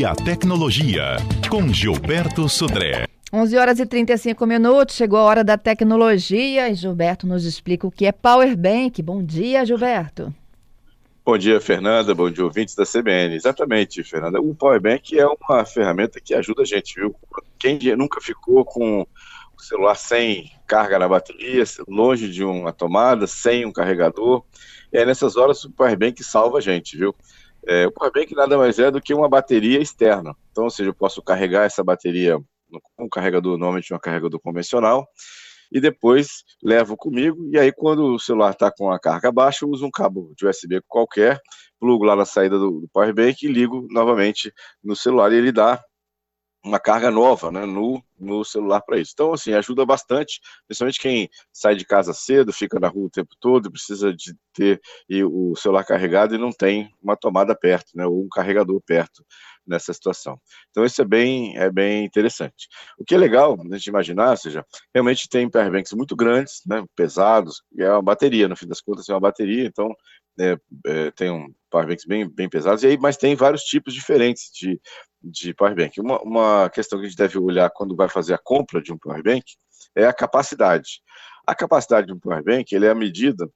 e a tecnologia, com Gilberto Sudré. 11 horas e 35 minutos, chegou a hora da tecnologia e Gilberto nos explica o que é Power Bank. Bom dia, Gilberto. Bom dia, Fernanda. Bom dia, ouvintes da CBN. Exatamente, Fernanda. O Power Bank é uma ferramenta que ajuda a gente, viu? Quem nunca ficou com o celular sem carga na bateria, longe de uma tomada, sem um carregador, é nessas horas o Power Bank salva a gente, viu? É, o Power Bank nada mais é do que uma bateria externa. Então, ou seja, eu posso carregar essa bateria com um carregador, normalmente um carregador convencional, e depois levo comigo, e aí quando o celular está com a carga baixa, eu uso um cabo de USB qualquer, plugo lá na saída do, do Power Bank e ligo novamente no celular, e ele dá uma carga nova né, no, no celular para isso. Então, assim, ajuda bastante, principalmente quem sai de casa cedo, fica na rua o tempo todo, precisa de ter o celular carregado e não tem uma tomada perto, né, ou um carregador perto nessa situação. Então, isso é bem, é bem interessante. O que é legal a gente imaginar, ou seja, realmente tem powerbanks muito grandes, né, pesados, e é uma bateria, no fim das contas, é uma bateria, então é, é, tem um powerbanks bem, bem pesados, e aí, mas tem vários tipos diferentes de, de powerbank. Uma, uma questão que a gente deve olhar quando vai fazer a compra de um powerbank é a capacidade. A capacidade de um powerbank ele é a medida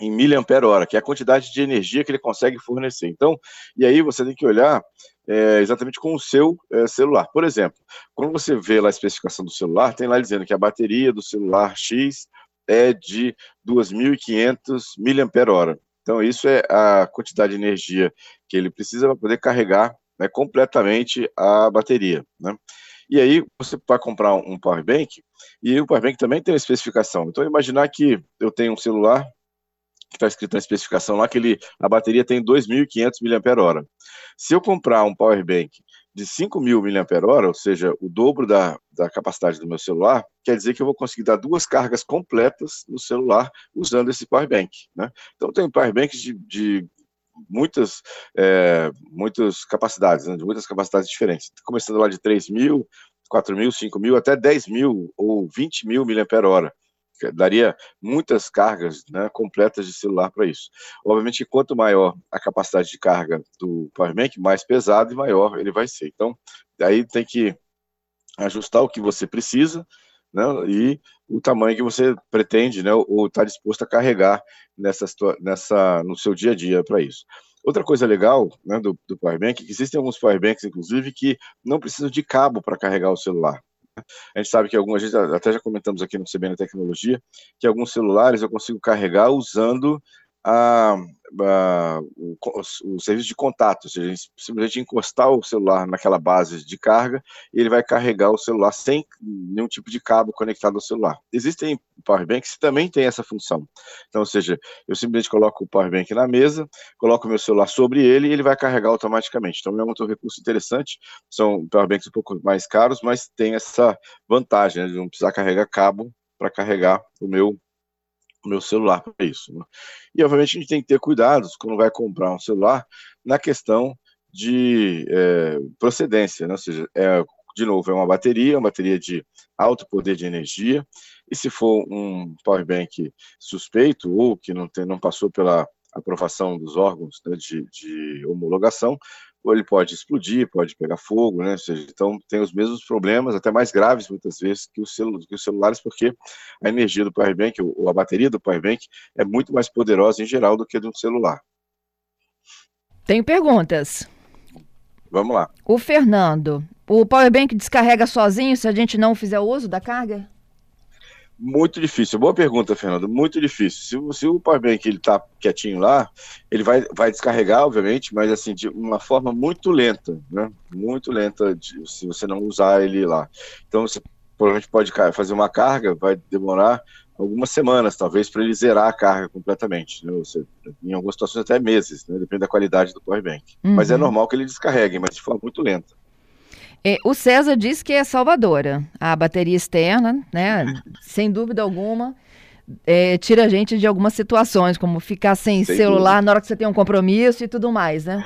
em miliampere hora, que é a quantidade de energia que ele consegue fornecer. Então, e aí você tem que olhar é, exatamente com o seu é, celular. Por exemplo, quando você vê lá a especificação do celular, tem lá dizendo que a bateria do celular X é de 2.500 mAh. Então, isso é a quantidade de energia que ele precisa para poder carregar né, completamente a bateria. Né? E aí, você vai comprar um power bank, e o power bank também tem uma especificação. Então, imaginar que eu tenho um celular que está escrito na especificação lá que ele, a bateria tem 2.500 mAh. Se eu comprar um power bank de 5.000 mAh, ou seja, o dobro da, da capacidade do meu celular, quer dizer que eu vou conseguir dar duas cargas completas no celular usando esse power bank. Né? Então, tem power banks de, de muitas, é, muitas capacidades, né? de muitas capacidades diferentes, começando lá de 3.000, mil, 4 mil, 5 mil, até 10 mil ou 20 mil mAh daria muitas cargas né, completas de celular para isso. Obviamente, quanto maior a capacidade de carga do powerbank, mais pesado e maior ele vai ser. Então, aí tem que ajustar o que você precisa né, e o tamanho que você pretende né, ou está disposto a carregar nessa, nessa, no seu dia a dia para isso. Outra coisa legal né, do, do powerbank é que existem alguns powerbanks, inclusive, que não precisam de cabo para carregar o celular. A gente sabe que algumas vezes, até já comentamos aqui no CBN Tecnologia, que alguns celulares eu consigo carregar usando a, a, o, o, serviço de contato, ou seja, simplesmente encostar o celular naquela base de carga e ele vai carregar o celular sem nenhum tipo de cabo conectado ao celular. Existem powerbanks que também têm essa função. Então, ou seja, eu simplesmente coloco o powerbank na mesa, coloco o meu celular sobre ele e ele vai carregar automaticamente. Então, é um outro recurso interessante. São powerbanks um pouco mais caros, mas tem essa vantagem né, de não precisar carregar cabo para carregar o meu o meu celular para isso. Né? E, obviamente, a gente tem que ter cuidados quando vai comprar um celular na questão de é, procedência, né? ou seja, é, de novo, é uma bateria, uma bateria de alto poder de energia, e se for um power bank suspeito ou que não, tem, não passou pela aprovação dos órgãos né, de, de homologação, ou ele pode explodir, pode pegar fogo, né? Seja, então tem os mesmos problemas, até mais graves muitas vezes que os, celu que os celulares, porque a energia do powerbank, ou a bateria do powerbank, é muito mais poderosa em geral do que de um celular. Tenho perguntas. Vamos lá. O Fernando, o powerbank descarrega sozinho se a gente não fizer uso da carga? Muito difícil. Boa pergunta, Fernando. Muito difícil. Se, se o powerbank ele tá quietinho lá, ele vai, vai descarregar, obviamente, mas assim de uma forma muito lenta, né? Muito lenta de, se você não usar ele lá. Então você provavelmente pode fazer uma carga, vai demorar algumas semanas, talvez, para ele zerar a carga completamente. Né? Você, em algumas situações até meses, né? depende da qualidade do powerbank. Uhum. Mas é normal que ele descarregue, mas de forma muito lenta. É, o César diz que é salvadora. A bateria externa, né? sem dúvida alguma, é, tira a gente de algumas situações, como ficar sem, sem celular dúvida. na hora que você tem um compromisso e tudo mais, né?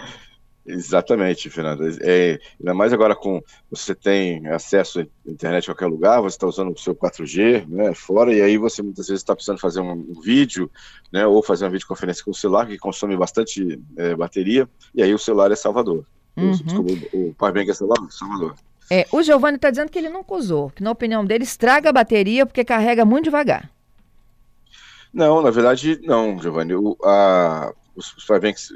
Exatamente, Fernanda. É, ainda mais agora com você tem acesso à internet em qualquer lugar, você está usando o seu 4G, né, fora, e aí você muitas vezes está precisando fazer um, um, vídeo, né, ou fazer uma videoconferência com o celular, que consome bastante é, bateria, e aí o celular é salvador. Uhum. Desculpa, o Powerbank é Salvador. É, o Giovanni está dizendo que ele nunca usou, que na opinião dele estraga a bateria porque carrega muito devagar. Não, na verdade, não, Giovanni. O, a, os, os powerbanks,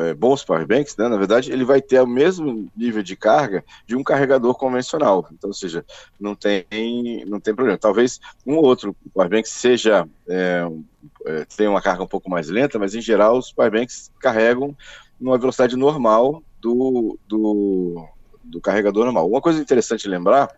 é, bons powerbanks, né, na verdade, ele vai ter o mesmo nível de carga de um carregador convencional. Então, ou seja, não tem, não tem problema. Talvez um ou outro powerbank seja, é, é, tenha uma carga um pouco mais lenta, mas em geral os powerbanks carregam numa velocidade normal do, do, do carregador normal. Uma coisa interessante lembrar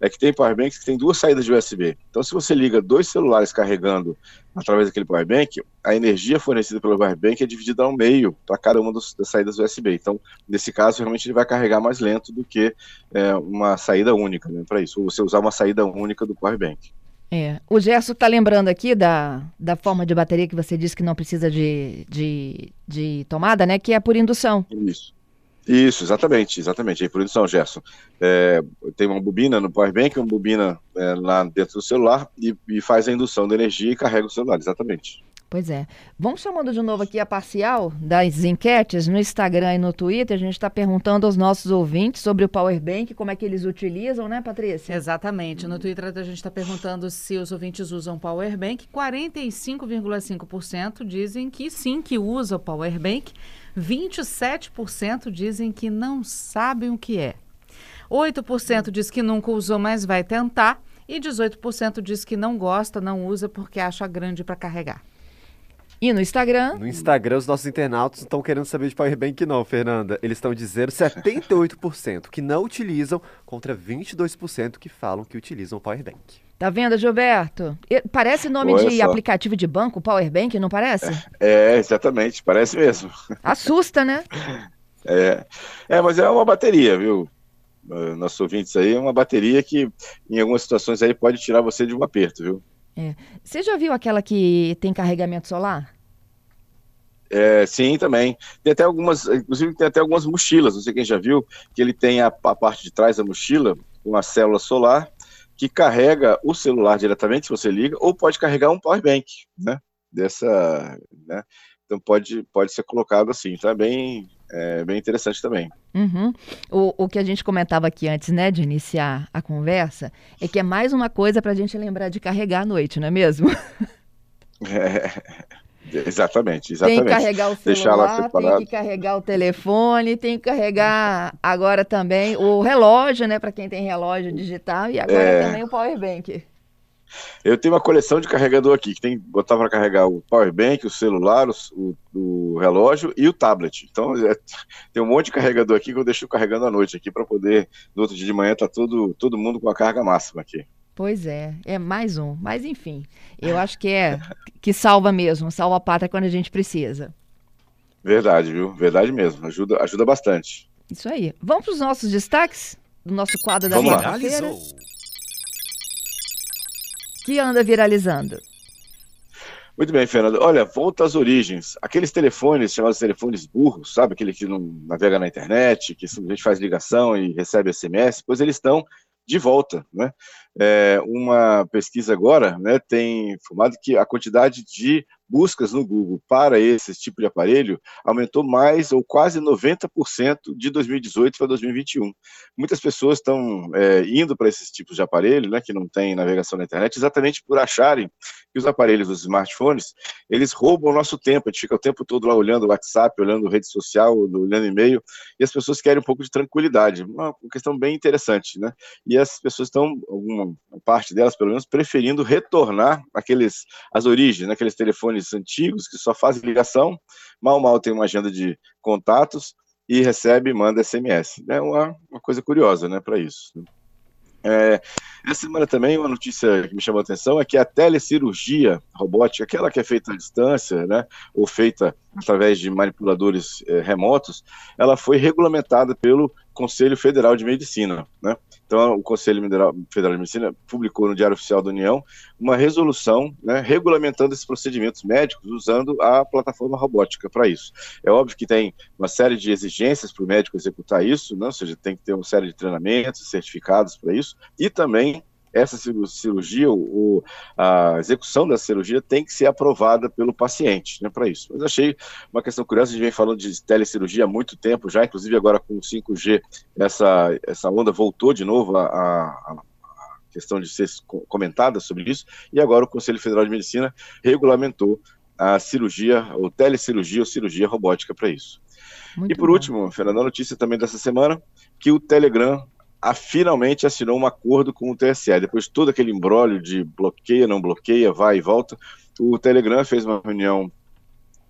é que tem powerbanks que tem duas saídas de USB. Então, se você liga dois celulares carregando através daquele powerbank, a energia fornecida pelo powerbank é dividida ao meio para cada uma das saídas USB. Então, nesse caso, realmente ele vai carregar mais lento do que é, uma saída única né, para isso, ou você usar uma saída única do powerbank. É. O Gerson está lembrando aqui da, da forma de bateria que você disse que não precisa de, de, de tomada, né? Que é por indução. Isso. Isso, exatamente, exatamente. Aí por indução, Gerson. É, tem uma bobina no powerbank, uma bobina é, lá dentro do celular e, e, faz a indução de energia e carrega o celular, exatamente. Pois é. Vamos chamando de novo aqui a parcial das enquetes no Instagram e no Twitter. A gente está perguntando aos nossos ouvintes sobre o Powerbank, como é que eles utilizam, né, Patrícia? Exatamente. No Twitter a gente está perguntando se os ouvintes usam Powerbank. 45,5% dizem que sim, que usam o Powerbank. 27% dizem que não sabem o que é. 8% diz que nunca usou, mas vai tentar. E 18% diz que não gosta, não usa porque acha grande para carregar. E no Instagram? No Instagram, os nossos internautas não estão querendo saber de Powerbank, não, Fernanda. Eles estão dizendo 78% que não utilizam, contra 22% que falam que utilizam o Powerbank. Tá vendo, Gilberto? Parece nome Olha de só. aplicativo de banco, Powerbank, não parece? É, é, exatamente, parece mesmo. Assusta, né? É, é mas é uma bateria, viu? Nossos ouvintes aí, é uma bateria que em algumas situações aí pode tirar você de um aperto, viu? É. Você já viu aquela que tem carregamento solar? É, sim, também. Tem até algumas, inclusive tem até algumas mochilas, não sei quem já viu, que ele tem a, a parte de trás da mochila, uma célula solar, que carrega o celular diretamente, se você liga, ou pode carregar um power bank, né? Dessa, né? Então pode, pode ser colocado assim, é bem, é bem interessante também. Uhum. O, o que a gente comentava aqui antes, né, de iniciar a conversa, é que é mais uma coisa para a gente lembrar de carregar à noite, não é mesmo? É, exatamente, exatamente. Tem que carregar o celular, tem que carregar o telefone, tem que carregar agora também o relógio, né, para quem tem relógio digital, e agora é... também o power bank. Eu tenho uma coleção de carregador aqui, que tem botar para carregar o power bank, o celular, o, o relógio e o tablet. Então, é, tem um monte de carregador aqui que eu deixo carregando à noite aqui para poder, no outro dia de manhã, tá todo, todo mundo com a carga máxima aqui. Pois é, é mais um. Mas enfim, eu acho que é que salva mesmo, salva a pátria quando a gente precisa. Verdade, viu? Verdade mesmo. Ajuda, ajuda bastante. Isso aí. Vamos para os nossos destaques do nosso quadro da quarta-feira que anda viralizando? Muito bem, Fernando. Olha, volta às origens. Aqueles telefones chamados telefones burros, sabe? Aquele que não navega na internet, que gente faz ligação e recebe SMS, pois eles estão de volta, né? É, uma pesquisa agora, né, tem informado que a quantidade de buscas no Google para esse tipo de aparelho aumentou mais ou quase 90% de 2018 para 2021. Muitas pessoas estão é, indo para esses tipos de aparelho, né, que não tem navegação na internet, exatamente por acharem que os aparelhos, os smartphones, eles roubam o nosso tempo. A gente fica o tempo todo lá olhando o WhatsApp, olhando rede social, olhando e-mail, e as pessoas querem um pouco de tranquilidade. Uma questão bem interessante, né? E as pessoas estão, alguma parte delas pelo menos, preferindo retornar aqueles, as origens, né, aqueles telefones antigos que só fazem ligação, mal mal tem uma agenda de contatos e recebe e manda SMS. É uma, uma coisa curiosa, né, para isso. É, essa semana também uma notícia que me chamou a atenção é que a telecirurgia robótica, aquela que é feita à distância, né, ou feita através de manipuladores é, remotos, ela foi regulamentada pelo Conselho Federal de Medicina, né? Então, o Conselho Federal de Medicina publicou no Diário Oficial da União uma resolução né, regulamentando esses procedimentos médicos usando a plataforma robótica para isso. É óbvio que tem uma série de exigências para o médico executar isso, né, ou seja, tem que ter uma série de treinamentos, certificados para isso, e também essa cirurgia, o, a execução da cirurgia tem que ser aprovada pelo paciente, né, para isso. Mas achei uma questão curiosa, a gente vem falando de telecirurgia há muito tempo já, inclusive agora com o 5G, essa, essa onda voltou de novo a, a, questão de ser comentada sobre isso, e agora o Conselho Federal de Medicina regulamentou a cirurgia, ou telecirurgia ou cirurgia robótica para isso. Muito e por bom. último, Fernanda, a notícia também dessa semana, que o Telegram a, finalmente assinou um acordo com o TSE. Depois de todo aquele embrólio de bloqueia, não bloqueia, vai e volta, o Telegram fez uma reunião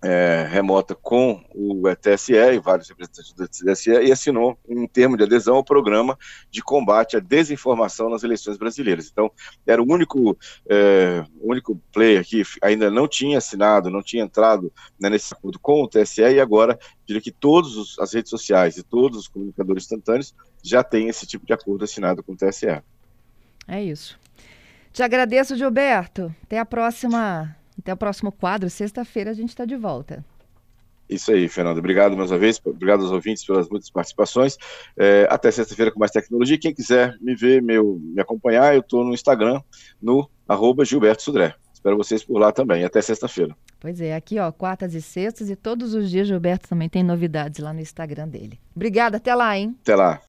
é, remota com o TSE e vários representantes do TSE e assinou um termo de adesão ao programa de combate à desinformação nas eleições brasileiras. Então, era o único, é, único player que ainda não tinha assinado, não tinha entrado né, nesse acordo com o TSE e agora diria que todas as redes sociais e todos os comunicadores instantâneos já têm esse tipo de acordo assinado com o TSE. É isso. Te agradeço, Gilberto. Até a próxima até o próximo quadro, sexta-feira a gente está de volta. Isso aí, Fernando. Obrigado mais uma vez, obrigado aos ouvintes pelas muitas participações. É, até sexta-feira com mais tecnologia. Quem quiser me ver, meu, me acompanhar, eu estou no Instagram, no arroba Gilberto Sudré. Espero vocês por lá também. Até sexta-feira. Pois é, aqui ó, quartas e sextas e todos os dias Gilberto também tem novidades lá no Instagram dele. Obrigada, até lá, hein? Até lá.